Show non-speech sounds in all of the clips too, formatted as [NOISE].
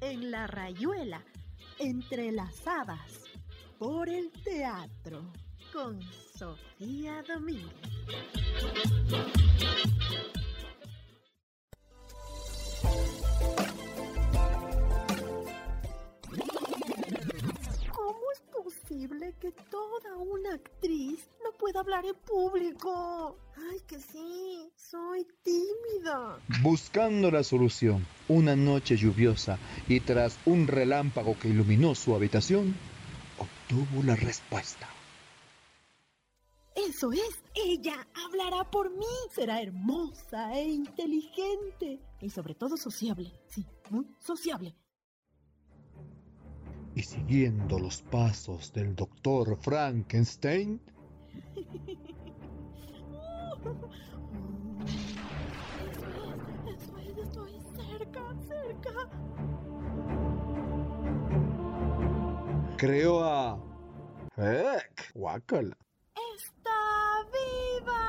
En la rayuela, entrelazadas por el teatro, con Sofía Domínguez. ¿Cómo es posible que toda una actriz no pueda hablar en público? Ay, que sí, soy tímida. Buscando la solución, una noche lluviosa y tras un relámpago que iluminó su habitación, obtuvo la respuesta. Eso es, ella hablará por mí. Será hermosa e inteligente y sobre todo sociable. Sí, muy sociable. Y siguiendo los pasos del doctor Frankenstein, Estoy cerca, cerca. creó a... Guácala. ¡Está viva!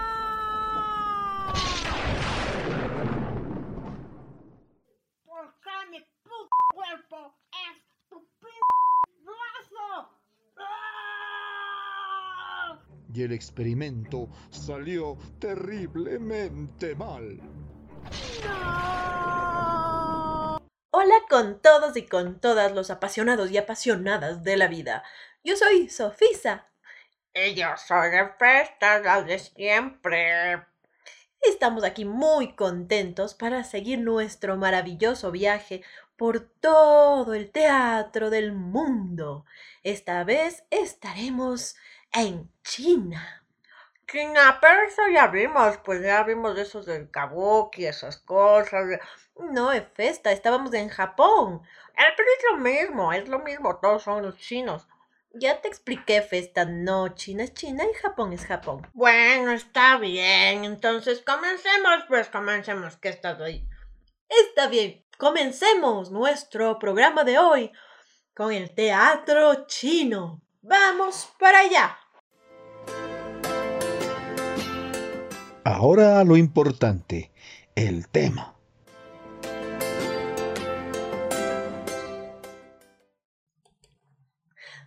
¿Por qué mi puto cuerpo es tu p brazo? ¡Ah! Y el experimento salió terriblemente mal. Hola con todos y con todas los apasionados y apasionadas de la vida. Yo soy Sofisa. Y yo soy de fiesta, la de siempre. y Estamos aquí muy contentos para seguir nuestro maravilloso viaje por todo el teatro del mundo. Esta vez estaremos en China. China, pero eso ya vimos, pues ya vimos de esos del kabuki, esas cosas. No, Festa, estábamos en Japón. Eh, pero es lo mismo, es lo mismo, todos son los chinos. Ya te expliqué, Festa. No, China es China y Japón es Japón. Bueno, está bien, entonces comencemos, pues comencemos, que estás ahí. Está bien, comencemos nuestro programa de hoy con el teatro chino. Vamos para allá. Ahora lo importante, el tema.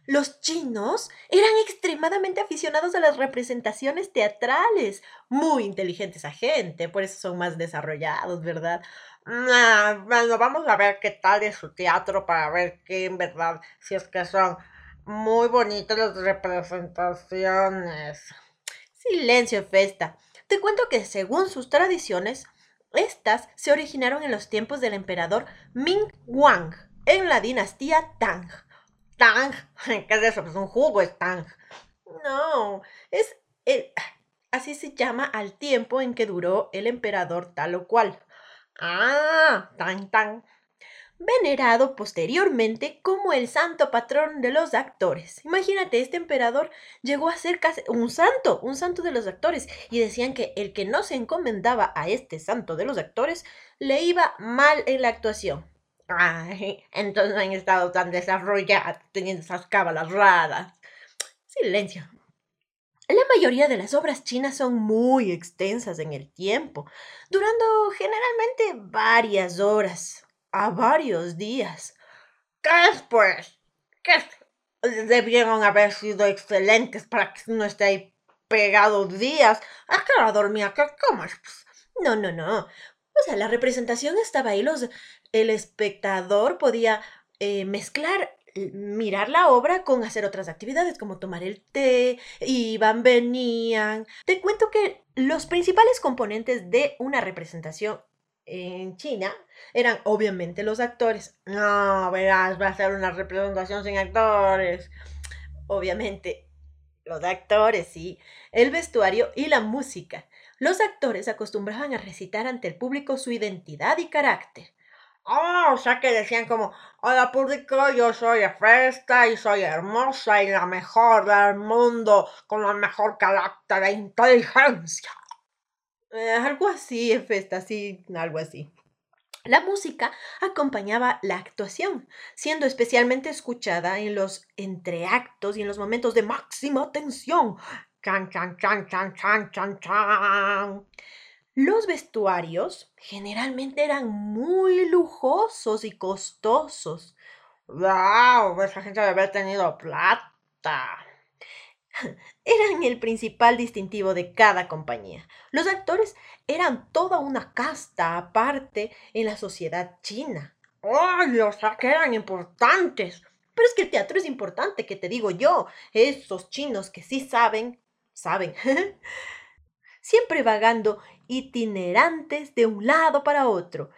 Los chinos eran extremadamente aficionados a las representaciones teatrales, muy inteligentes a gente, por eso son más desarrollados, ¿verdad? Ah, bueno, vamos a ver qué tal es su teatro para ver qué en verdad, si es que son muy bonitas las representaciones. Silencio, Festa. Te cuento que según sus tradiciones, estas se originaron en los tiempos del emperador Ming Wang, en la dinastía Tang. Tang, [LAUGHS] ¿qué es eso? Pues un jugo es Tang. No, es el, así se llama al tiempo en que duró el emperador tal o cual, Ah, Tang Tang. Venerado posteriormente como el santo patrón de los actores. Imagínate, este emperador llegó a ser casi un santo, un santo de los actores, y decían que el que no se encomendaba a este santo de los actores le iba mal en la actuación. Ay, entonces no han estado tan desarrollados, teniendo esas cábalas raras. Silencio. La mayoría de las obras chinas son muy extensas en el tiempo, durando generalmente varias horas, a varios días. ¿Qué es, pues? ¿Qué? Debieron haber sido excelentes para que uno esté ahí pegado días. ¿A qué hora dormía? ¿Qué? Pues, No, no, no. O sea, la representación estaba ahí, los, el espectador podía eh, mezclar, mirar la obra con hacer otras actividades, como tomar el té, iban, venían. Te cuento que los principales componentes de una representación en China eran obviamente los actores. No, verás, va a ser una representación sin actores. Obviamente, los actores, sí, el vestuario y la música. Los actores acostumbraban a recitar ante el público su identidad y carácter. Oh, o sea que decían como, hola público, yo soy Festa y soy hermosa y la mejor del mundo, con la mejor carácter e inteligencia. Eh, algo así, Festa, sí, algo así. La música acompañaba la actuación, siendo especialmente escuchada en los entreactos y en los momentos de máxima tensión. Chan, chan, chan, chan, chan, chan, chan. Los vestuarios generalmente eran muy lujosos y costosos. ¡Wow! Esa gente debe haber tenido plata. [LAUGHS] Eran el principal distintivo de cada compañía. Los actores eran toda una casta aparte en la sociedad china. ¡Ay, o sea que eran importantes! Pero es que el teatro es importante, que te digo yo. Esos chinos que sí saben, saben. [LAUGHS] Siempre vagando itinerantes de un lado para otro.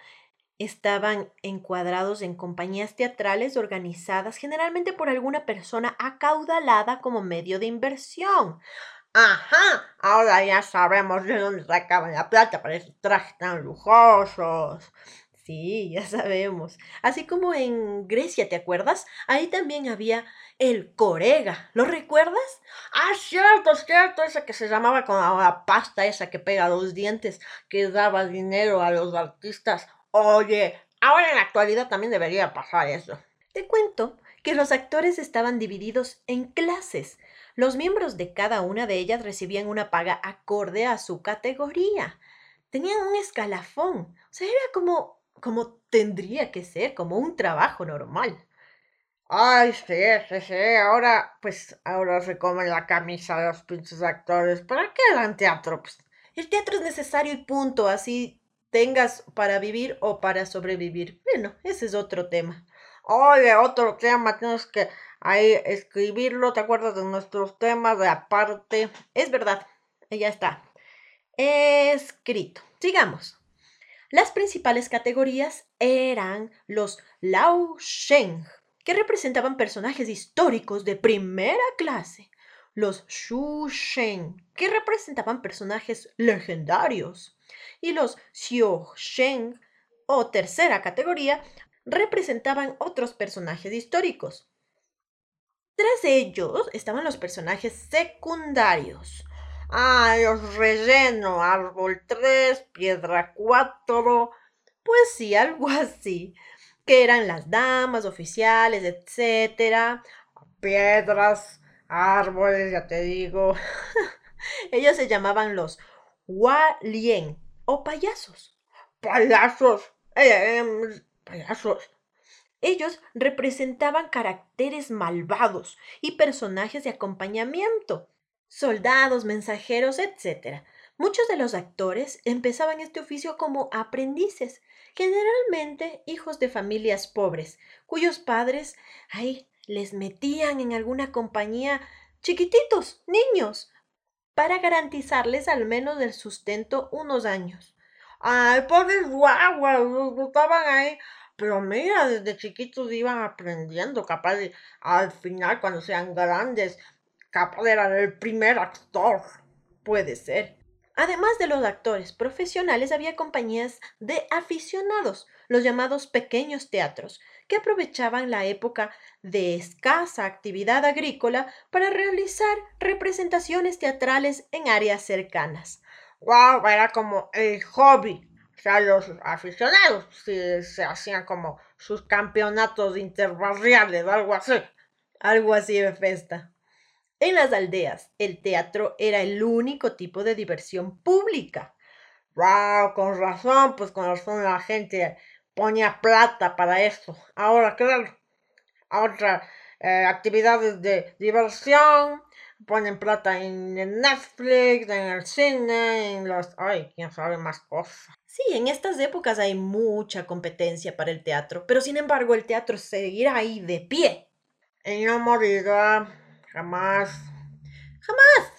Estaban encuadrados en compañías teatrales organizadas generalmente por alguna persona acaudalada como medio de inversión. Ajá, ahora ya sabemos de dónde sacaban la plata para esos trajes tan lujosos. Sí, ya sabemos. Así como en Grecia, ¿te acuerdas? Ahí también había el corega. ¿Lo recuerdas? Ah, cierto, cierto. Esa que se llamaba con la pasta esa que pega los dientes, que daba dinero a los artistas. Oye, ahora en la actualidad también debería pasar eso. Te cuento que los actores estaban divididos en clases. Los miembros de cada una de ellas recibían una paga acorde a su categoría. Tenían un escalafón. O sea, era como como tendría que ser, como un trabajo normal. Ay, sí, sí, sí. Ahora, pues, ahora se comen la camisa de los pinches actores. ¿Para qué dan teatro? Pues, el teatro es necesario y punto. Así tengas para vivir o para sobrevivir. Bueno, ese es otro tema. Oye, otro tema, tienes que ahí escribirlo. ¿Te acuerdas de nuestros temas de aparte? Es verdad, ya está. Escrito. Sigamos. Las principales categorías eran los Lao Sheng, que representaban personajes históricos de primera clase, los Shu Sheng, que representaban personajes legendarios, y los Xiu Sheng, o tercera categoría, representaban otros personajes históricos. Tras ellos estaban los personajes secundarios, Ah, los relleno, árbol 3, piedra 4. Pues sí, [LAUGHS] algo así. Que eran las damas, oficiales, etcétera. Piedras, árboles, ya te digo. [LAUGHS] Ellos se llamaban los Lien o payasos. Payasos. Eh, em, payasos. Ellos representaban caracteres malvados y personajes de acompañamiento soldados, mensajeros, etc. Muchos de los actores empezaban este oficio como aprendices, generalmente hijos de familias pobres, cuyos padres, ay, les metían en alguna compañía chiquititos, niños, para garantizarles al menos el sustento unos años. Ay, pobres guaguas, estaban ahí. Pero mira, desde chiquitos iban aprendiendo, capaz al final, cuando sean grandes, capaz era el primer actor. Puede ser. Además de los actores profesionales, había compañías de aficionados, los llamados pequeños teatros, que aprovechaban la época de escasa actividad agrícola para realizar representaciones teatrales en áreas cercanas. ¡Wow! Era como el hobby. O sea, los aficionados se, se hacían como sus campeonatos interbarriales, algo así. Algo así de festa. En las aldeas, el teatro era el único tipo de diversión pública. ¡Wow! Con razón, pues con razón la gente ponía plata para eso. Ahora, claro, otras eh, actividades de diversión, ponen plata en, Netflix, en el cine, en los... Ay, quién sabe más cosas. Sí, en estas épocas hay mucha competencia para el teatro, pero sin embargo el teatro seguirá ahí de pie. Y no morirá Jamás. Jamás.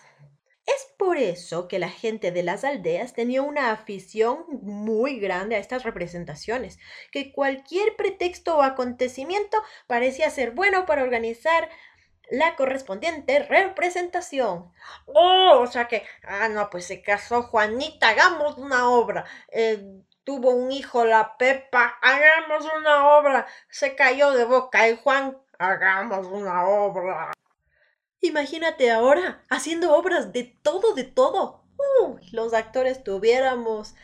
Por eso que la gente de las aldeas tenía una afición muy grande a estas representaciones, que cualquier pretexto o acontecimiento parecía ser bueno para organizar la correspondiente representación. Oh, o sea que, ah, no, pues se casó Juanita, hagamos una obra. Eh, tuvo un hijo la Pepa, hagamos una obra. Se cayó de boca el Juan, hagamos una obra. Imagínate ahora haciendo obras de todo, de todo. Los actores tuviéramos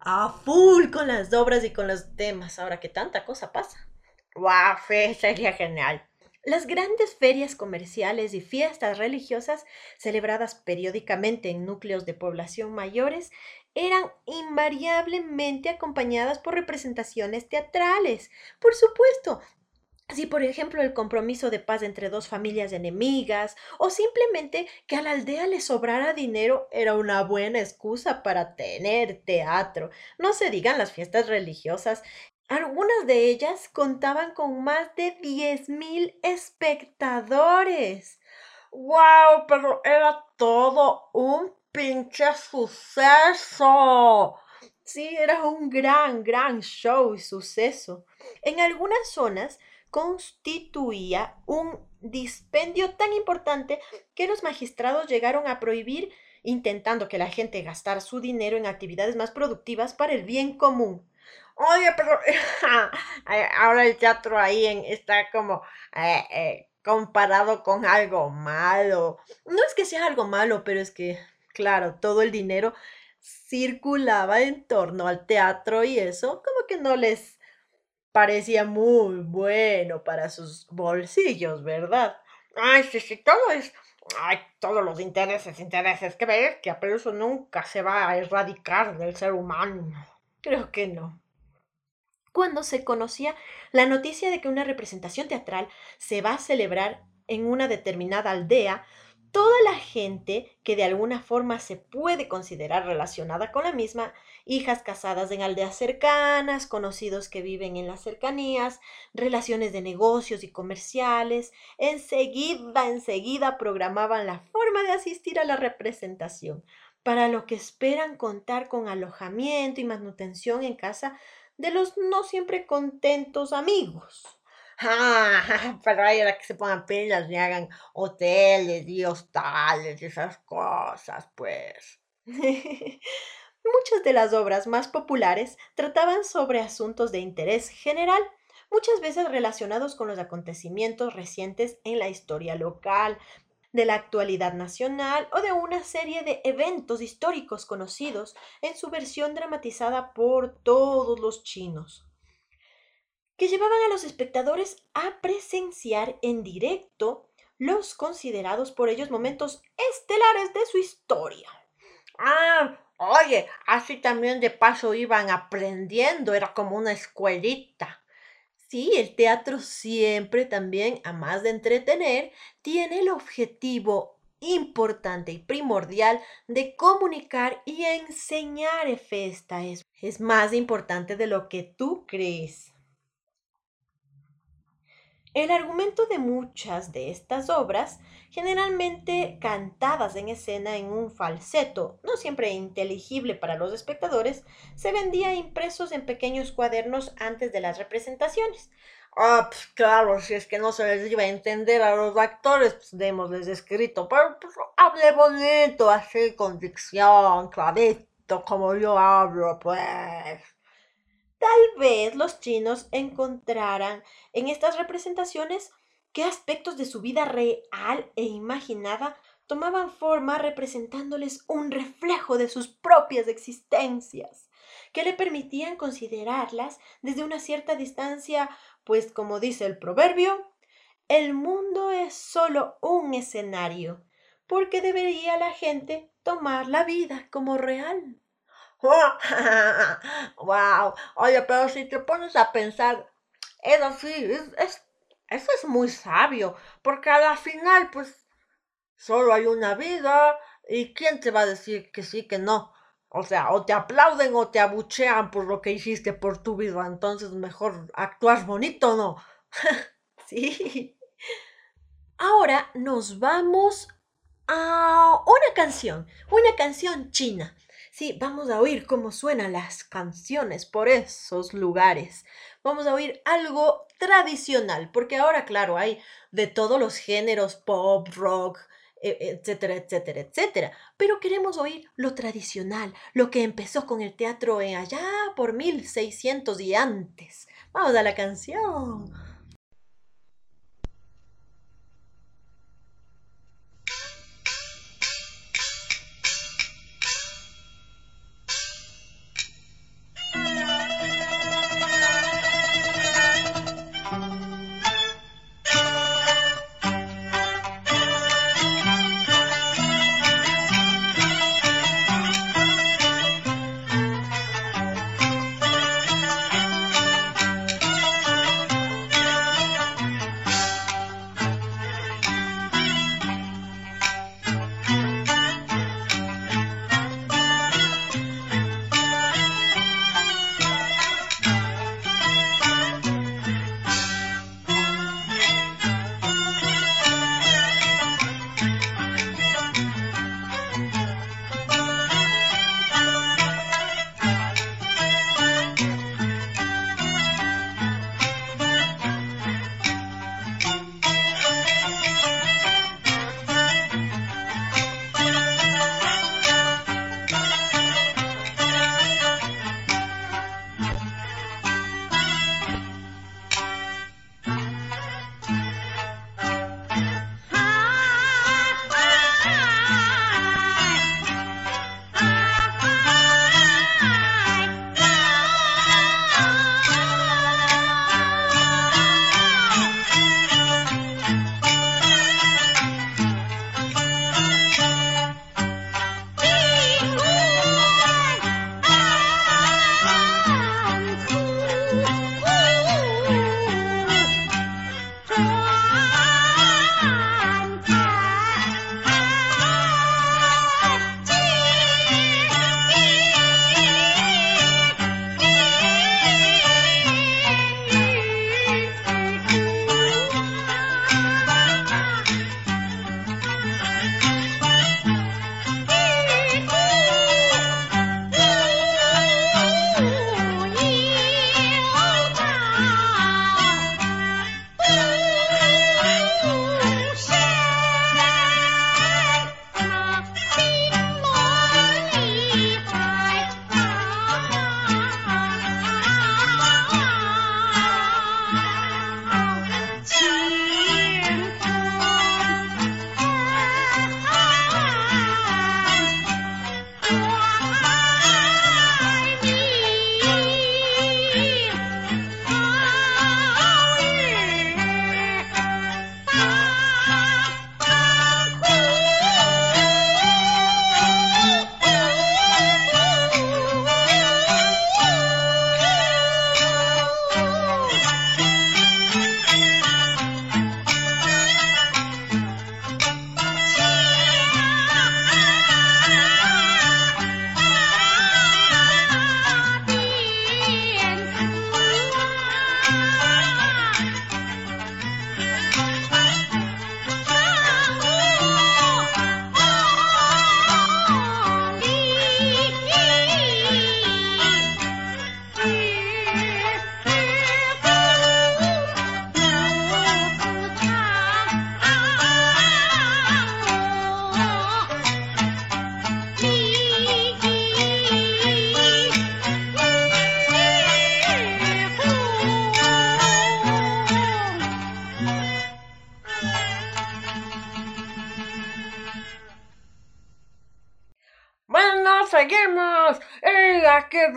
a full con las obras y con los temas, ahora que tanta cosa pasa. ¡Wow! Sería genial. Las grandes ferias comerciales y fiestas religiosas celebradas periódicamente en núcleos de población mayores eran invariablemente acompañadas por representaciones teatrales. Por supuesto, si por ejemplo el compromiso de paz entre dos familias enemigas o simplemente que a la aldea le sobrara dinero era una buena excusa para tener teatro. No se digan las fiestas religiosas. Algunas de ellas contaban con más de diez mil espectadores. ¡Wow! Pero era todo un pinche suceso. Sí, era un gran, gran show y suceso. En algunas zonas constituía un dispendio tan importante que los magistrados llegaron a prohibir intentando que la gente gastara su dinero en actividades más productivas para el bien común. Oye, pero [LAUGHS] ahora el teatro ahí está como eh, eh, comparado con algo malo. No es que sea algo malo, pero es que, claro, todo el dinero circulaba en torno al teatro y eso como que no les parecía muy bueno para sus bolsillos, ¿verdad? Ay, sí, sí, todo es... Ay, todos los intereses, intereses, que ves que pero eso nunca se va a erradicar del ser humano. Creo que no. Cuando se conocía la noticia de que una representación teatral se va a celebrar en una determinada aldea, toda la gente que de alguna forma se puede considerar relacionada con la misma, hijas casadas en aldeas cercanas, conocidos que viven en las cercanías, relaciones de negocios y comerciales, enseguida, enseguida programaban la forma de asistir a la representación, para lo que esperan contar con alojamiento y manutención en casa de los no siempre contentos amigos. [LAUGHS] Ah, pero que se pongan pilas y hagan hoteles y hostales esas cosas, pues. [LAUGHS] Muchas de las obras más populares trataban sobre asuntos de interés general, muchas veces relacionados con los acontecimientos recientes en la historia local, de la actualidad nacional o de una serie de eventos históricos conocidos en su versión dramatizada por todos los chinos que llevaban a los espectadores a presenciar en directo los considerados por ellos momentos estelares de su historia. Ah, oye, así también de paso iban aprendiendo, era como una escuelita. Sí, el teatro siempre también, a más de entretener, tiene el objetivo importante y primordial de comunicar y enseñar Esta Es, es más importante de lo que tú crees. El argumento de muchas de estas obras, generalmente cantadas en escena en un falseto, no siempre inteligible para los espectadores, se vendía impresos en pequeños cuadernos antes de las representaciones. Ah, pues claro, si es que no se les iba a entender a los actores, pues démosles escrito, pero pues, hable bonito, así con dicción, clarito, como yo hablo, pues. Tal vez los chinos encontraran en estas representaciones qué aspectos de su vida real e imaginada tomaban forma representándoles un reflejo de sus propias existencias, que le permitían considerarlas desde una cierta distancia, pues como dice el proverbio, el mundo es solo un escenario, porque debería la gente tomar la vida como real. [LAUGHS] wow, oye, pero si te pones a pensar, eso sí, es, eso es muy sabio, porque a la final, pues, solo hay una vida y ¿quién te va a decir que sí, que no? O sea, o te aplauden o te abuchean por lo que hiciste por tu vida, entonces mejor actúas bonito, ¿no? [LAUGHS] sí. Ahora nos vamos a una canción, una canción china. Sí, vamos a oír cómo suenan las canciones por esos lugares. Vamos a oír algo tradicional, porque ahora, claro, hay de todos los géneros, pop, rock, e, etcétera, etcétera, etcétera. Pero queremos oír lo tradicional, lo que empezó con el teatro en allá por 1600 y antes. Vamos a la canción.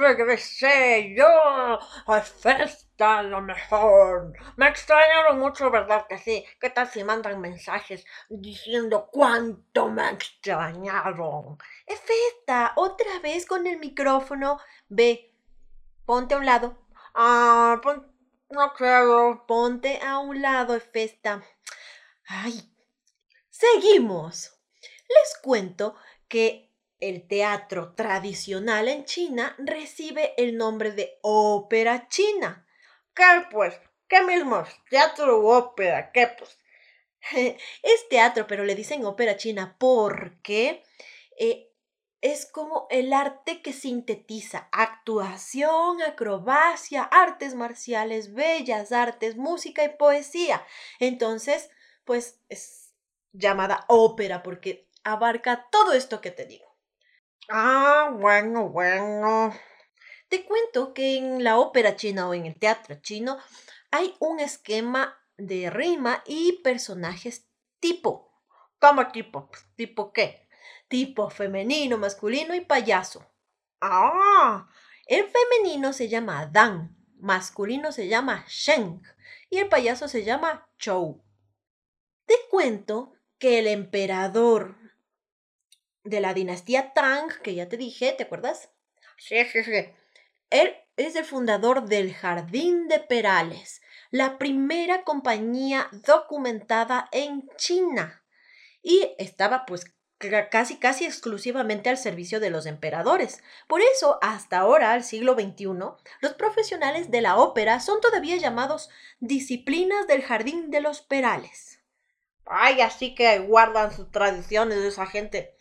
Regresé yo. A festa, lo mejor. Me extrañaron mucho, ¿verdad que sí? ¿Qué tal si mandan mensajes diciendo cuánto me extrañaron? Efesta, otra vez con el micrófono. Ve, ponte a un lado. Ah, pues no quiero. Ponte a un lado, Efesta. Ay. Seguimos. Les cuento que el teatro tradicional en China recibe el nombre de ópera china. ¿Qué pues? ¿Qué mismo? ¿Teatro u ópera? ¿Qué pues? [LAUGHS] es teatro, pero le dicen ópera china porque eh, es como el arte que sintetiza actuación, acrobacia, artes marciales, bellas artes, música y poesía. Entonces, pues es llamada ópera porque abarca todo esto que te digo. Ah, bueno, bueno. Te cuento que en la ópera china o en el teatro chino hay un esquema de rima y personajes tipo. ¿Cómo tipo? ¿Tipo qué? Tipo femenino, masculino y payaso. Ah, El femenino se llama Dan, masculino se llama Sheng y el payaso se llama Chou. Te cuento que el emperador de la dinastía Tang, que ya te dije, ¿te acuerdas? sí, sí, sí. Él es el fundador del Jardín de Perales, la primera compañía documentada en China. Y estaba pues ca- casi casi exclusivamente al servicio de los emperadores. Por eso, hasta ahora, al siglo XXI, los profesionales de la ópera son todavía llamados disciplinas del Jardín de los Perales. Ay, así que guardan sus tradiciones de esa gente.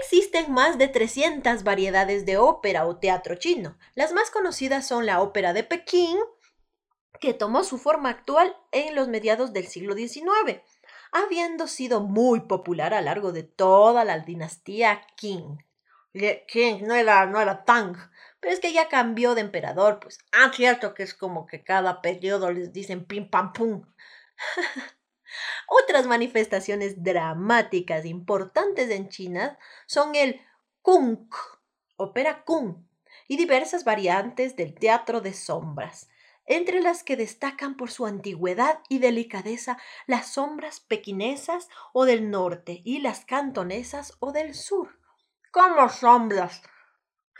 Existen más de 300 variedades de ópera o teatro chino. Las más conocidas son la ópera de Pekín, que tomó su forma actual en los mediados del siglo XIX, habiendo sido muy popular a lo largo de toda la dinastía Qing. ¿Quién? No era, no era Tang. Pero es que ya cambió de emperador, pues Ah, cierto que es como que cada periodo les dicen pim pam pum. [LAUGHS] Otras manifestaciones dramáticas importantes en China son el kung, ópera kung, y diversas variantes del teatro de sombras, entre las que destacan por su antigüedad y delicadeza las sombras pequinesas o del norte y las cantonesas o del sur. ¿Cómo sombras?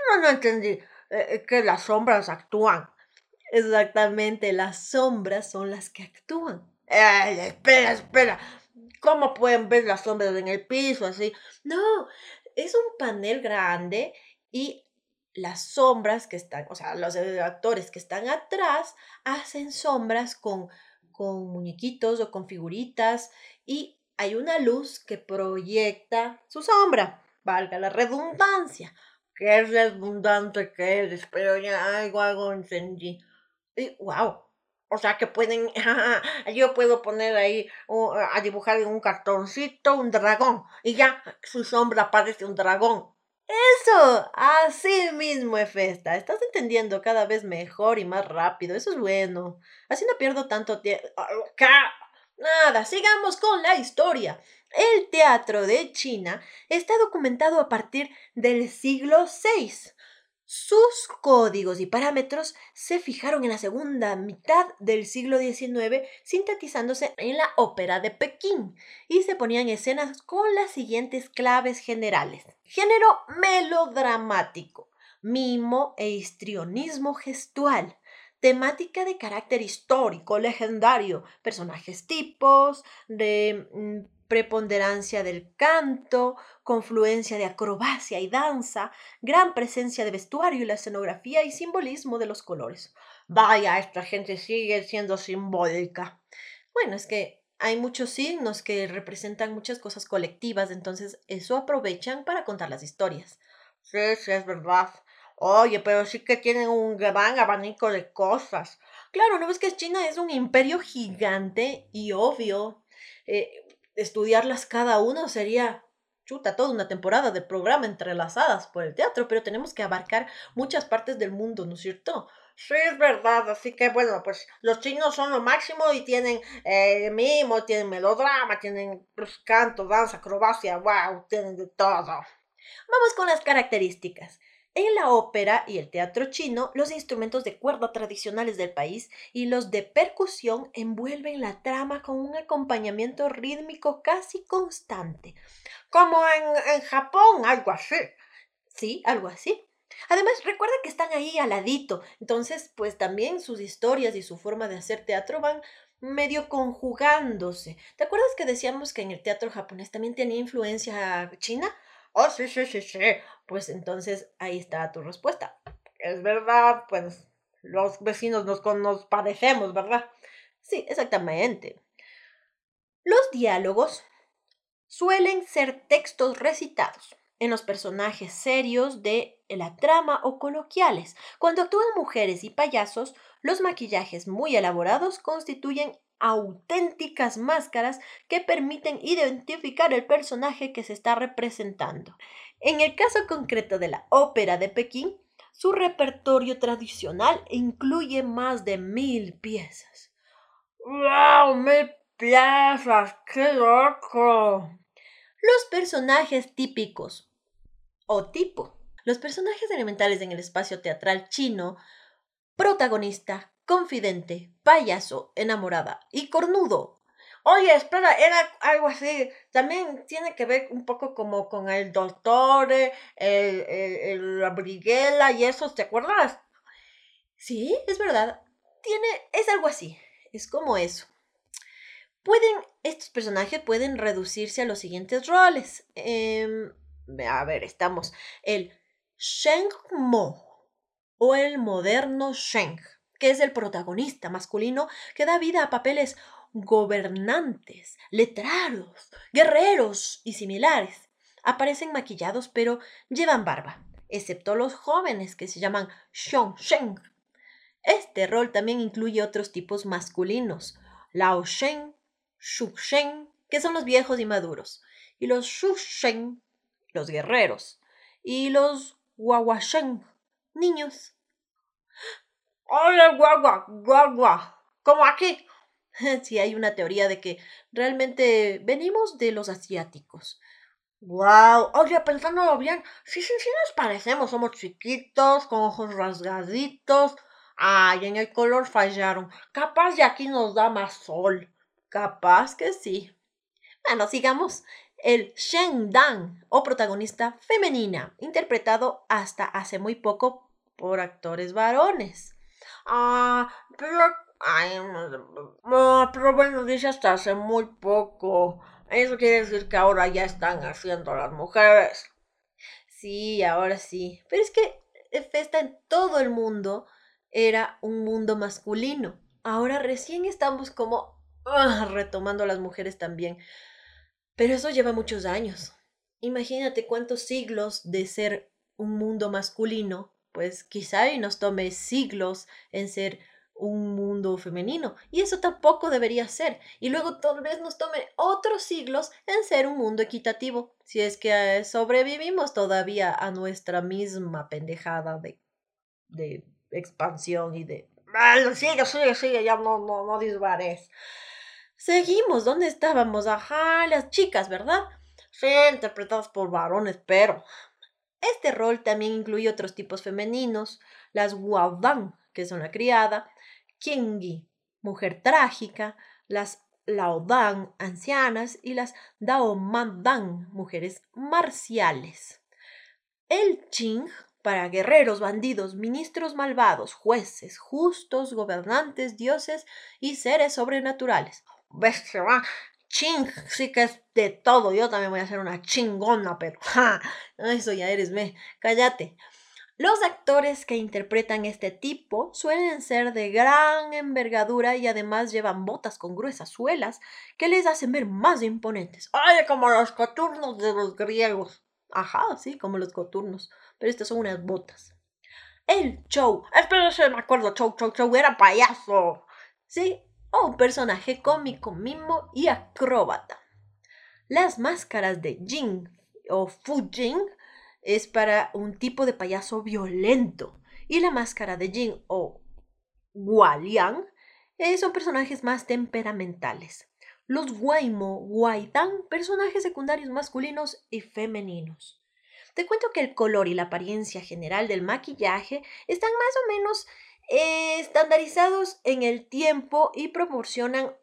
No, no entendí. Eh, eh, que las sombras actúan. Exactamente, las sombras son las que actúan. Espera, espera. ¿Cómo pueden ver las sombras en el piso así? No, es un panel grande y las sombras que están, o sea, los actores que están atrás hacen sombras con, con muñequitos o con figuritas y hay una luz que proyecta su sombra, valga la redundancia. Qué redundante que eres, pero ya algo, algo entendí. Y, wow, O sea que pueden, [LAUGHS] yo puedo poner ahí a dibujar en un cartoncito un dragón y ya su sombra parece un dragón. eso, así mismo, Efesta, estás entendiendo cada vez mejor y más rápido, eso es bueno. Así no pierdo tanto tiempo. [LAUGHS] Nada, sigamos con la historia. El teatro de China está documentado a partir del siglo VI. Sus códigos y parámetros se fijaron en la segunda mitad del siglo XIX, sintetizándose en la ópera de Pekín, y se ponían escenas con las siguientes claves generales. Género melodramático, mimo e histrionismo gestual, temática de carácter histórico, legendario, personajes tipos, de mm, preponderancia del canto, confluencia de acrobacia y danza, gran presencia de vestuario y la escenografía y simbolismo de los colores. Vaya, esta gente sigue siendo simbólica. Bueno, es que hay muchos signos que representan muchas cosas colectivas, entonces eso aprovechan para contar las historias. Sí, sí, es verdad. Oye, pero sí que tienen un gran abanico de cosas. Claro, ¿no ves que China es un imperio gigante y obvio? eh, estudiarlas cada uno sería, chuta, toda una temporada de programa entrelazadas por el teatro, pero tenemos que abarcar muchas partes del mundo, ¿no es cierto? Sí, es verdad. Así que bueno, pues los chinos son lo máximo y tienen eh, mimo, tienen melodrama, tienen pues, canto, danza, acrobacia, wow, tienen de todo. Vamos con las características. En la ópera y el teatro chino, los instrumentos de cuerda tradicionales del país y los de percusión envuelven la trama con un acompañamiento rítmico casi constante. Como en, Japón, algo así. Sí, algo así. Además, recuerda que están ahí al ladito, entonces, pues también sus historias y su forma de hacer teatro van medio conjugándose. ¿Te acuerdas que decíamos que en el teatro japonés también tenía influencia china? Oh, sí, sí, sí, sí. Pues entonces ahí está tu respuesta. Es verdad, pues los vecinos nos, nos parecemos, ¿verdad? Sí, exactamente. Los diálogos suelen ser textos recitados en los personajes serios de la trama o coloquiales. Cuando actúan mujeres y payasos, los maquillajes muy elaborados constituyen auténticas máscaras que permiten identificar el personaje que se está representando. En el caso concreto de la ópera de Pekín, su repertorio tradicional incluye más de mil piezas. ¡Wow! ¡Mil piezas! ¡Qué loco! Los personajes típicos o tipo. Los personajes elementales en el espacio teatral chino, protagonista, confidente, payaso, enamorada y cornudo. Oye, espera, era algo así. También tiene que ver un poco como con el doctor, el, el, la briguela y eso, ¿te acuerdas? Sí, es verdad. Tiene, es algo así. Es como eso. Pueden, estos personajes pueden reducirse a los siguientes roles. Em, a ver, estamos el Sheng Mo o el moderno Sheng que es el protagonista masculino que da vida a papeles gobernantes, letrados, guerreros y similares. Aparecen maquillados pero llevan barba, excepto los jóvenes que se llaman Sheng. Este rol también incluye otros tipos masculinos, Lao Shen, Shu Shen, que son los viejos y maduros, y los Shu Shen, los guerreros, y los Shen, niños. Oye, guagua, guagua, como aquí. [LAUGHS] Sí, hay una teoría de que realmente venimos de los asiáticos. Wow, oye, pensándolo bien, sí, sí, sí nos parecemos, somos chiquitos, con ojos rasgaditos. Ay, en el color fallaron. Capaz de aquí nos da más sol. Capaz que sí. Bueno, sigamos. El Shen Dan, o protagonista femenina, interpretado hasta hace muy poco por actores varones. Ah, pero. Ay, no, pero bueno, dice hasta hace muy poco. Eso quiere decir que ahora ya están haciendo las mujeres. Sí, ahora sí. Pero es que Festa en todo el mundo era un mundo masculino. Ahora recién estamos como ah, retomando a las mujeres también. Pero eso lleva muchos años. Imagínate cuántos siglos de ser un mundo masculino pues quizá y nos tome siglos en ser un mundo femenino. Y eso tampoco debería ser. Y luego tal vez nos tome otros siglos en ser un mundo equitativo, si es que eh, sobrevivimos todavía a nuestra misma pendejada de, de expansión y de... Sigue, sigue, sigue, ya no, no, no disbares. Seguimos, ¿dónde estábamos? Ajá, las chicas, ¿verdad? Sí, interpretadas por varones, pero este rol también incluye otros tipos femeninos, las Waodan, que son la criada, Qingyi, mujer trágica, las Laodan, ancianas, y las Daomandan, mujeres marciales. El Qing, para guerreros, bandidos, ministros malvados, jueces, justos, gobernantes, dioses y seres sobrenaturales. Ching, sí que es de todo. Yo también voy a ser una chingona, pero ja, eso ya eres me. Cállate. Los actores que interpretan este tipo suelen ser de gran envergadura y además llevan botas con gruesas suelas que les hacen ver más imponentes. Ay, como los coturnos de los griegos. Ajá, sí, como los coturnos. Pero estas son unas botas. El show. Espérese, me acuerdo, show, show, show, era payaso. Sí, o un personaje cómico, mimo y acróbata. Las máscaras de Jing o Fu Jing es para un tipo de payaso violento y la máscara de Jing o Gualiang eh, son personajes más temperamentales. Los Guaimo, Guaidang, personajes secundarios masculinos y femeninos. Te cuento que el color y la apariencia general del maquillaje están más o menos eh, estandarizados en el tiempo y proporcionan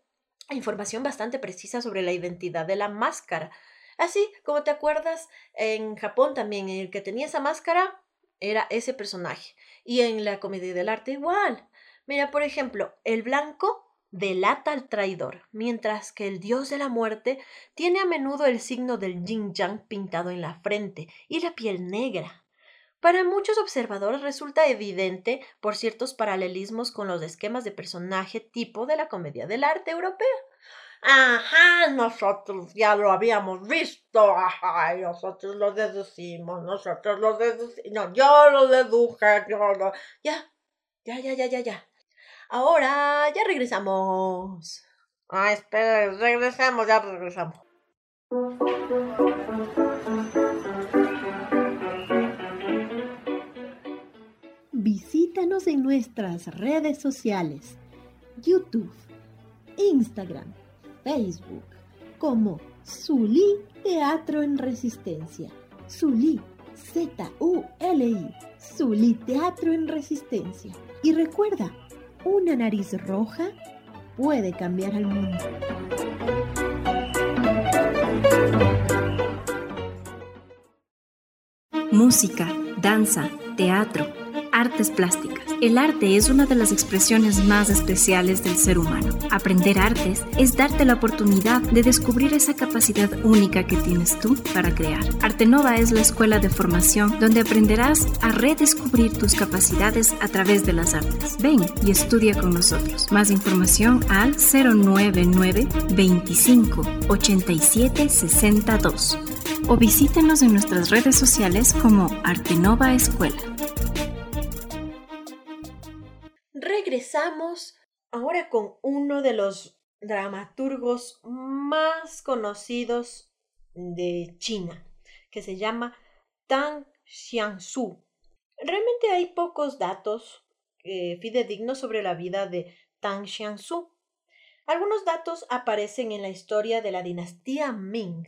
información bastante precisa sobre la identidad de la máscara. Así como te acuerdas, en Japón también el que tenía esa máscara era ese personaje. Y en la comedia del arte igual. Mira, por ejemplo, el blanco delata al traidor, mientras que el dios de la muerte tiene a menudo el signo del yin yang pintado en la frente y la piel negra. Para muchos observadores resulta evidente por ciertos paralelismos con los esquemas de personaje tipo de la comedia del arte europea. Ajá, nosotros ya lo habíamos visto, ajá, nosotros lo deducimos, nosotros lo deducimos, no, yo lo deduje, yo lo... Ya, ya, ya, ya, ya, ya. Ahora ya regresamos. Ah, espera, regresamos, ya regresamos. Visítanos en nuestras redes sociales, YouTube, Instagram, Facebook, como Zulí Teatro en Resistencia. Zulí, Z-U-L-I, Zulí Teatro en Resistencia. Y recuerda, una nariz roja puede cambiar al mundo. Música, danza, teatro artes plásticas. El arte es una de las expresiones más especiales del ser humano. Aprender artes es darte la oportunidad de descubrir esa capacidad única que tienes tú para crear. Artenova es la escuela de formación donde aprenderás a redescubrir tus capacidades a través de las artes. Ven y estudia con nosotros. Más información al 099 25 87 62 o visítenos en nuestras redes sociales como Artenova Escuela. Regresamos ahora con uno de los dramaturgos más conocidos de China, que se llama Tang Xiangsu. Realmente hay pocos datos eh, fidedignos sobre la vida de Tang Xiangsu. Algunos datos aparecen en la historia de la dinastía Ming.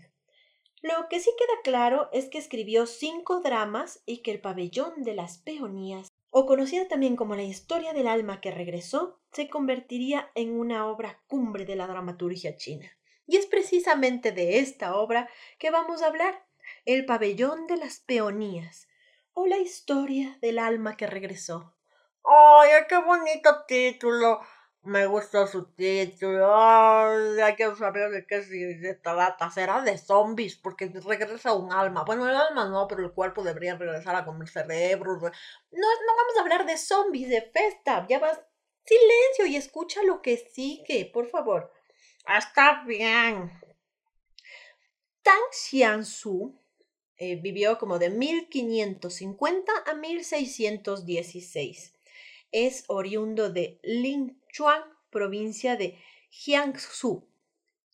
Lo que sí queda claro es que escribió cinco dramas y que el pabellón de las peonías o conocida también como la historia del alma que regresó, se convertiría en una obra cumbre de la dramaturgia china. Y es precisamente de esta obra que vamos a hablar, El pabellón de las peonías, o la historia del alma que regresó. ¡Ay, qué bonito título! Me gustó su título. hay que saber de qué se trata. Será de zombies, porque regresa un alma. Bueno, el alma no, pero el cuerpo debería regresar a comer cerebros. No, no vamos a hablar de zombies, de festa. Ya vas. Silencio y escucha lo que sigue, por favor. Está bien. Tang Xiansu eh, vivió como de 1550 a 1616. Es oriundo de Ling Chuan, provincia de Jiangsu.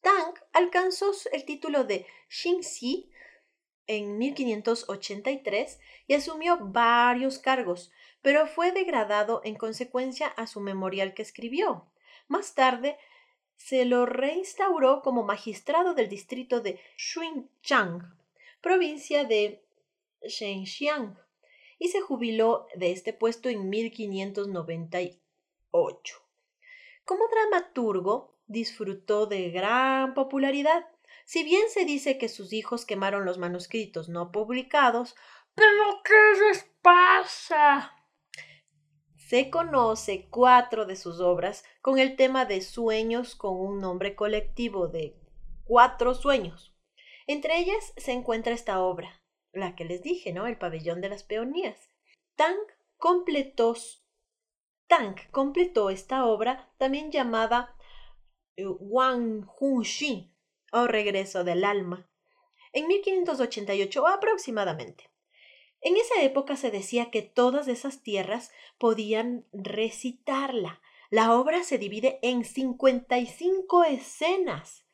Tang alcanzó el título de Xingxi en 1583 y asumió varios cargos, pero fue degradado en consecuencia a su memorial que escribió. Más tarde se lo reinstauró como magistrado del distrito de Xunchang, provincia de Shenzhen, y se jubiló de este puesto en 1598. Como dramaturgo, disfrutó de gran popularidad. Si bien se dice que sus hijos quemaron los manuscritos no publicados, ¿pero qué les pasa? Se conoce cuatro de sus obras con el tema de sueños con un nombre colectivo de cuatro sueños. Entre ellas se encuentra esta obra, la que les dije, ¿no? El pabellón de las peonías. Tang completó Tang completó esta obra, también llamada eh, Wang Hunxin, o Regreso del Alma, en 1588 aproximadamente. En esa época se decía que todas esas tierras podían recitarla. La obra se divide en 55 escenas.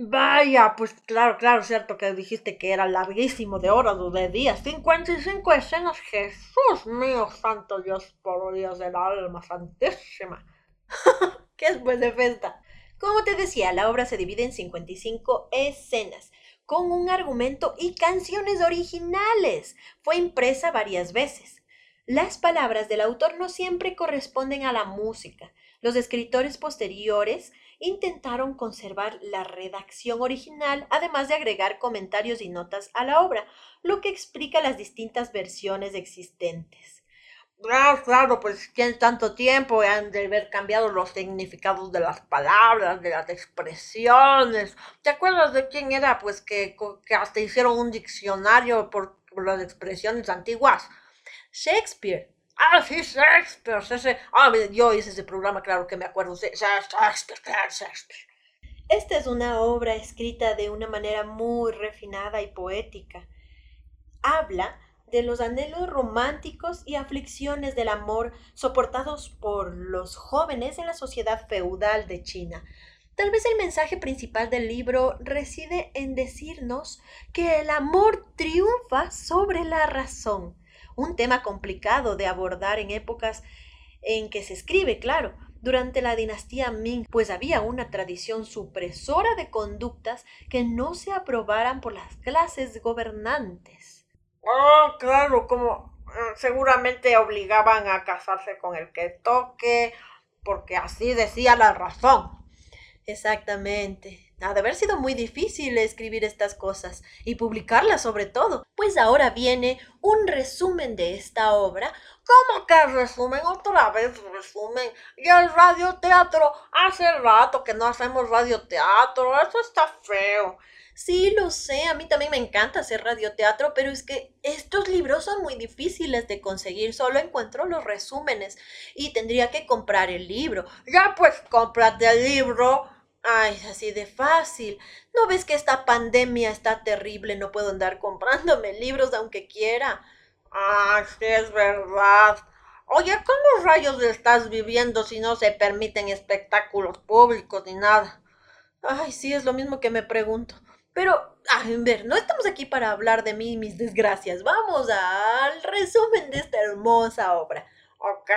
Vaya, pues claro, claro, cierto que dijiste que era larguísimo de horas o de días. 55 escenas, Jesús mío, santo Dios, por Dios del alma santísima. [LAUGHS] ¿Qué es pues? Como te decía, la obra se divide en 55 escenas, con un argumento y canciones originales. Fue impresa varias veces. Las palabras del autor no siempre corresponden a la música. Los escritores posteriores intentaron conservar la redacción original, además de agregar comentarios y notas a la obra, lo que explica las distintas versiones existentes. Claro, claro, pues en tanto tiempo han de haber cambiado los significados de las palabras, de las expresiones. ¿Te acuerdas de quién era? Pues que, que hasta hicieron un diccionario por, por las expresiones antiguas. Shakespeare. Ah, sí, Shakespeare. Ah, yo hice ese programa, claro que me acuerdo. Esta es una obra escrita de una manera muy refinada y poética. Habla de los anhelos románticos y aflicciones del amor soportados por los jóvenes en la sociedad feudal de China. Tal vez el mensaje principal del libro reside en decirnos que el amor triunfa sobre la razón, un tema complicado de abordar en épocas en que se escribe, claro, durante la dinastía Ming, pues había una tradición supresora de conductas que no se aprobaran por las clases gobernantes. Oh, claro, como eh, seguramente obligaban a casarse con el que toque, porque así decía la razón. Exactamente. Ha de haber sido muy difícil escribir estas cosas y publicarlas sobre todo. Pues ahora viene un resumen de esta obra. ¿Cómo que resumen? Otra vez resumen. Y el radioteatro. Hace rato que no hacemos radioteatro. Eso está feo. Sí, lo sé, a mí también me encanta hacer radioteatro, pero es que estos libros son muy difíciles de conseguir, solo encuentro los resúmenes y tendría que comprar el libro. Ya pues cómprate el libro. Ay, así de fácil. ¿No ves que esta pandemia está terrible? No puedo andar comprándome libros aunque quiera. Ah, sí es verdad. Oye, ¿cómo rayos estás viviendo si no se permiten espectáculos públicos ni nada? Ay, sí, es lo mismo que me pregunto. Pero, a ver, no estamos aquí para hablar de mí y mis desgracias. Vamos al resumen de esta hermosa obra. Ok.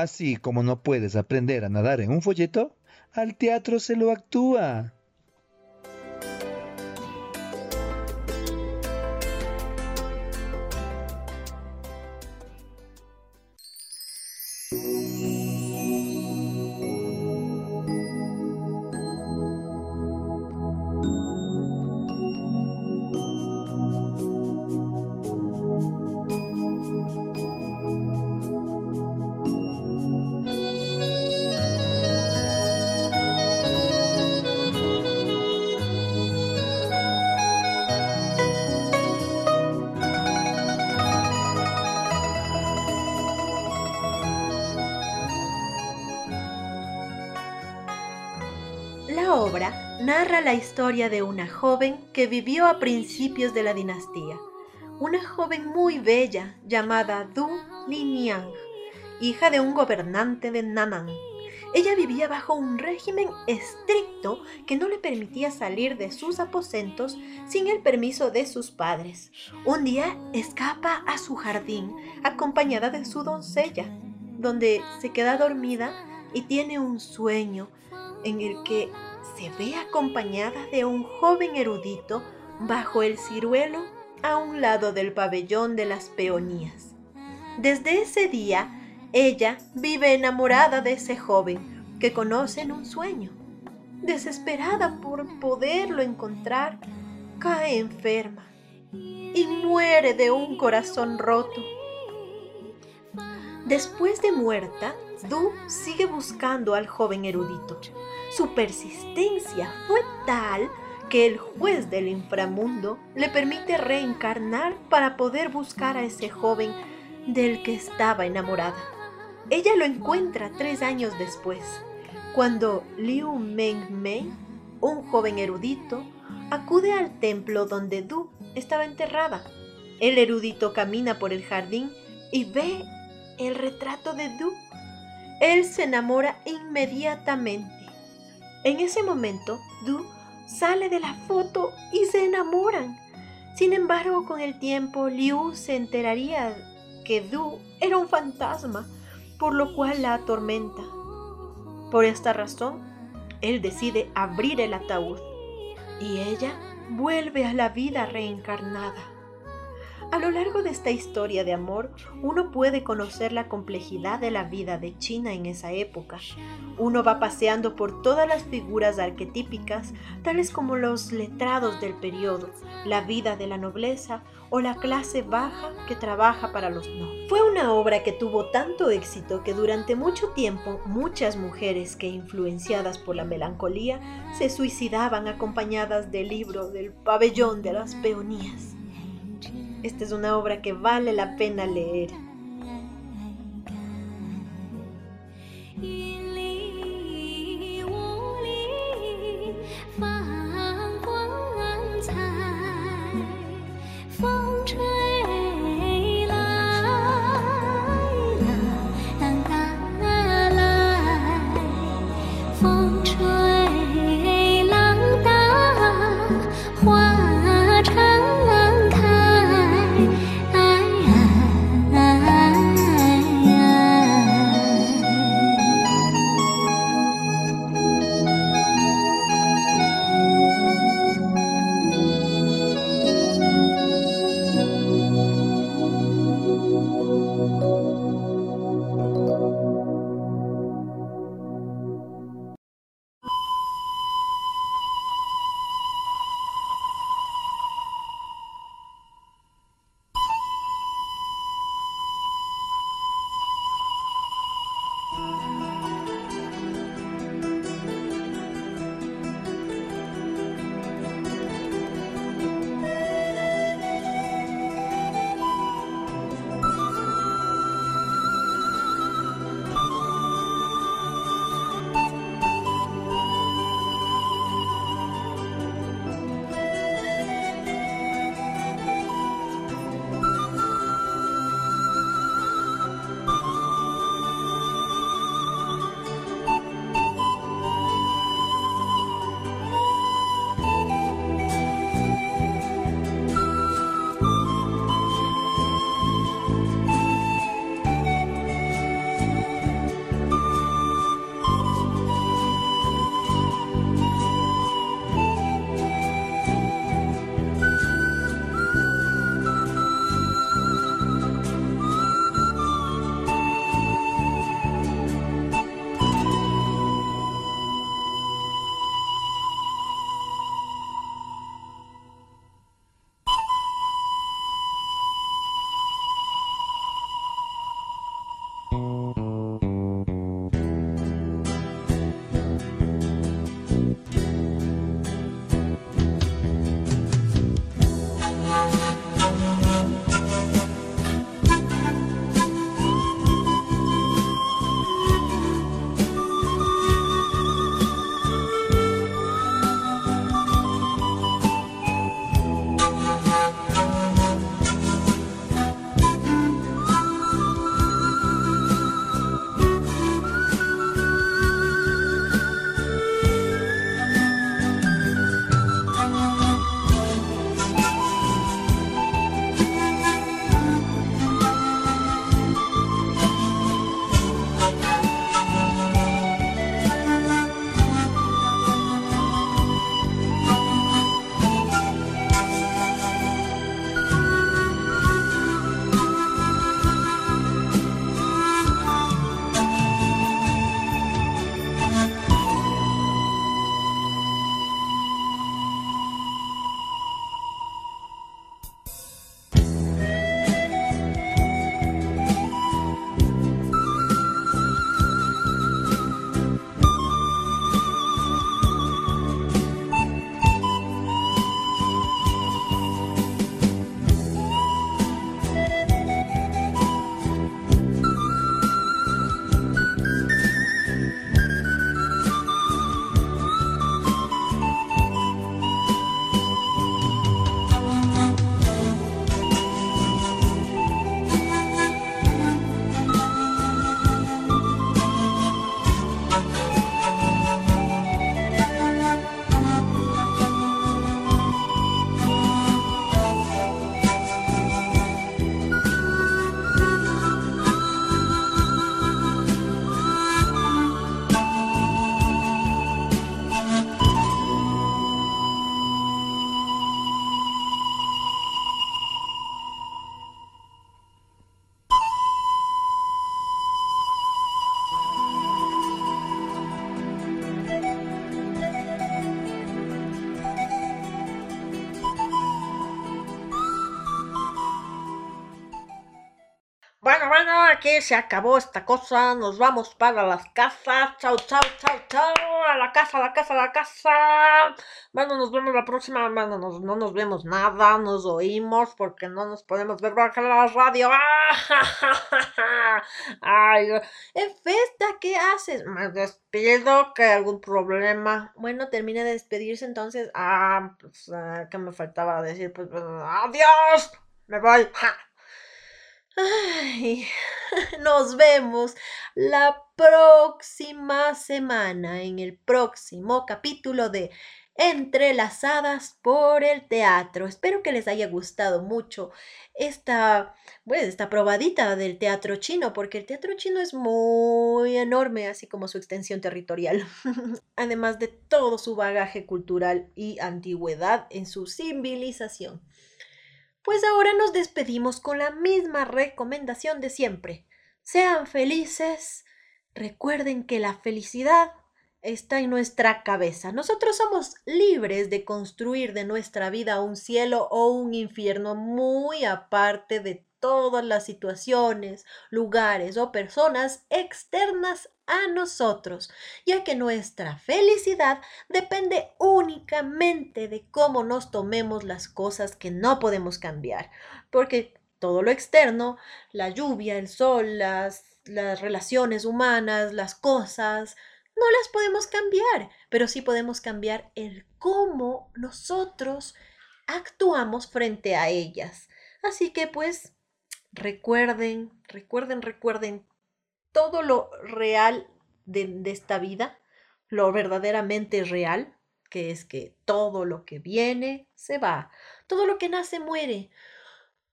Así como no puedes aprender a nadar en un folleto, al teatro se lo actúa. La historia de una joven que vivió a principios de la dinastía, una joven muy bella llamada Du Liniang, hija de un gobernante de Namang. Ella vivía bajo un régimen estricto que no le permitía salir de sus aposentos sin el permiso de sus padres. Un día escapa a su jardín acompañada de su doncella, donde se queda dormida y tiene un sueño en el que se ve acompañada de un joven erudito bajo el ciruelo a un lado del pabellón de las peonías. Desde ese día, ella vive enamorada de ese joven que conoce en un sueño. Desesperada por poderlo encontrar, cae enferma y muere de un corazón roto. Después de muerta, Du sigue buscando al joven erudito. Su persistencia fue tal que el juez del inframundo le permite reencarnar para poder buscar a ese joven del que estaba enamorada. Ella lo encuentra tres años después, cuando Liu Meng Meng, un joven erudito, acude al templo donde Du estaba enterrada. El erudito camina por el jardín y ve el retrato de Du. Él se enamora inmediatamente en ese momento, Du sale de la foto y se enamoran. Sin embargo, con el tiempo, Liu se enteraría que Du era un fantasma, por lo cual la atormenta. Por esta razón, él decide abrir el ataúd y ella vuelve a la vida reencarnada. A lo largo de esta historia de amor, uno puede conocer la complejidad de la vida de China en esa época. Uno va paseando por todas las figuras arquetípicas, tales como los letrados del periodo, la vida de la nobleza o la clase baja que trabaja para los no. Fue una obra que tuvo tanto éxito que durante mucho tiempo muchas mujeres que influenciadas por la melancolía se suicidaban acompañadas del libro del pabellón de las peonías. Esta es una obra que vale la pena leer. Aquí se acabó esta cosa. Nos vamos para las casas. Chao, chao, chao, chao. A la casa, a la casa, a la casa. Bueno, nos vemos la próxima. Bueno, nos- no nos vemos nada. Nos oímos porque no nos podemos ver por la radio. Ay, Festa, ¿qué haces? me despido. ¿Que algún problema? Bueno, termina de despedirse entonces. Ah, pues, ah, ¿qué me faltaba decir? Pues, pues, adiós. Me voy. Ay, [LAUGHS] nos vemos la próxima semana en el próximo capítulo de Entrelazadas por el Teatro. Espero que les haya gustado mucho esta, pues, esta probadita del teatro chino, porque el teatro chino es muy enorme, así como su extensión territorial, [LAUGHS] además de todo su bagaje cultural y antigüedad en su civilización. Pues ahora nos despedimos con la misma recomendación de siempre. Sean felices. Recuerden que la felicidad está en nuestra cabeza. Nosotros somos libres de construir de nuestra vida un cielo o un infierno muy aparte de todas las situaciones, lugares o personas externas a nosotros, ya que nuestra felicidad depende únicamente de cómo nos tomemos las cosas que no podemos cambiar, porque todo lo externo, la lluvia, el sol, las, relaciones humanas, las cosas, no las podemos cambiar, pero sí podemos cambiar el cómo nosotros actuamos frente a ellas. Así que pues recuerden, recuerden, recuerden todo lo real de, esta vida, lo verdaderamente real, que es que todo lo que viene se va, todo lo que nace muere,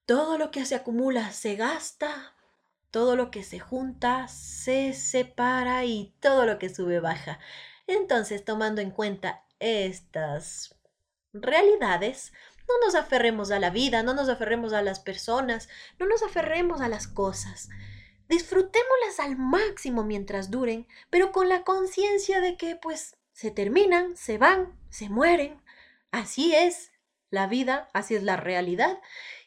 todo lo que se acumula se gasta, todo lo que se junta se separa y todo lo que sube baja. Entonces, tomando en cuenta estas realidades, no nos aferremos a la vida, no nos aferremos a las personas, no nos aferremos a las cosas. Disfrutémoslas al máximo mientras duren, pero con la conciencia de que pues se terminan, se van, se mueren. Así es la vida, así es la realidad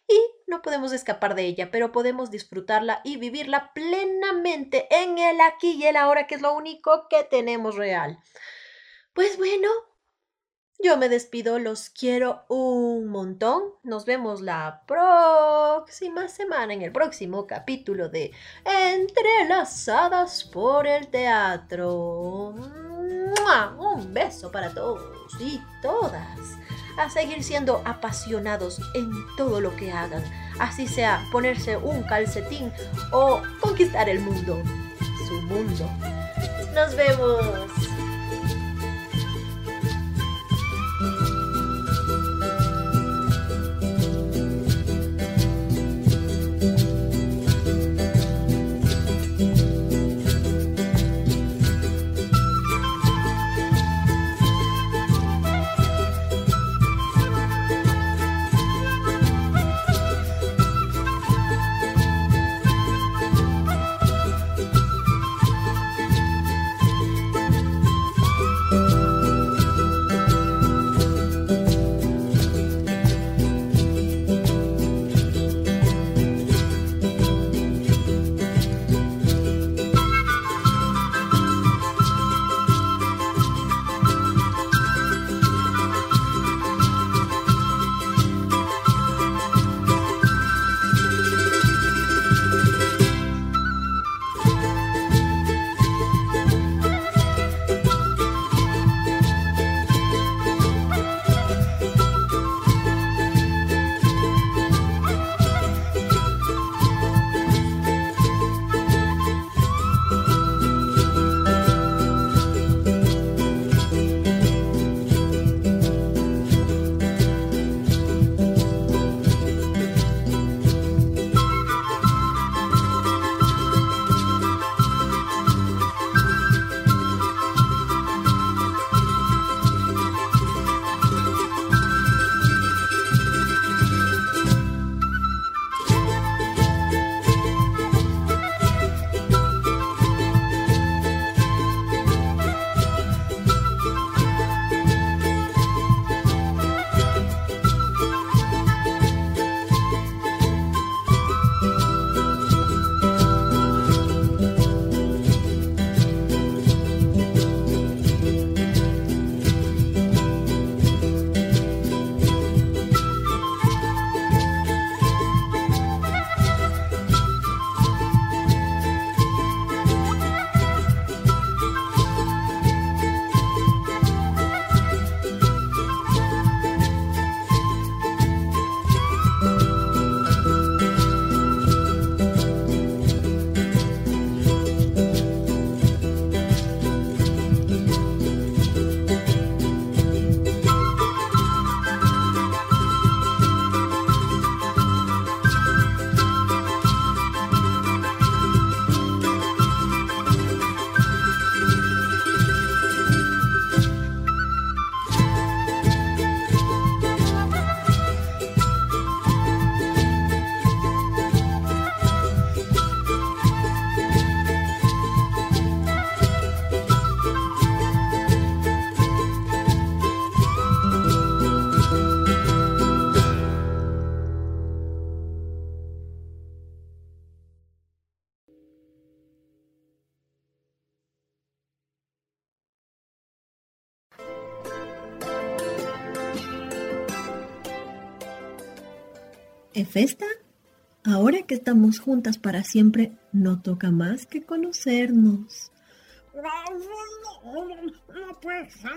y no podemos escapar de ella, pero podemos disfrutarla y vivirla plenamente en el aquí y el ahora, que es lo único que tenemos real. Pues bueno, yo me despido, los quiero un montón. Nos vemos la próxima semana en el próximo capítulo de Entrelazadas por el Teatro. Un beso para todos y todas. A seguir siendo apasionados en todo lo que hagan, así sea ponerse un calcetín o conquistar el mundo, su mundo. Nos vemos. Efesta, ahora que estamos juntas para siempre, no toca más que conocernos. No puede ser,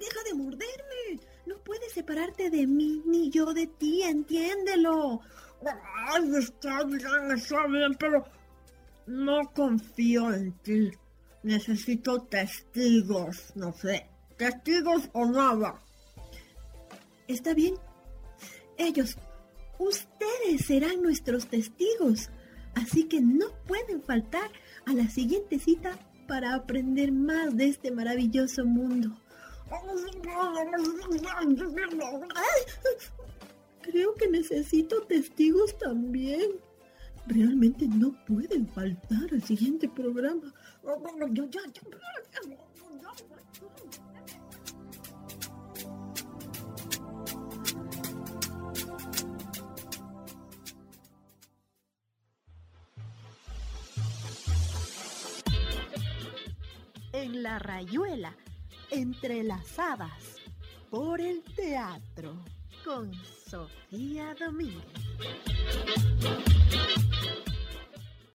deja de morderme. No puedes separarte de mí ni yo de ti, entiéndelo. Ay, está bien, está bien, pero no confío en ti. Necesito testigos, no sé. Testigos o nada. Está bien. Ellos, ustedes serán nuestros testigos. Así que no pueden faltar a la siguiente cita para aprender más de este maravilloso mundo. Creo que necesito testigos también. Realmente no pueden faltar al siguiente programa. En la rayuela Entrelazadas por el teatro con Sofía Domínguez.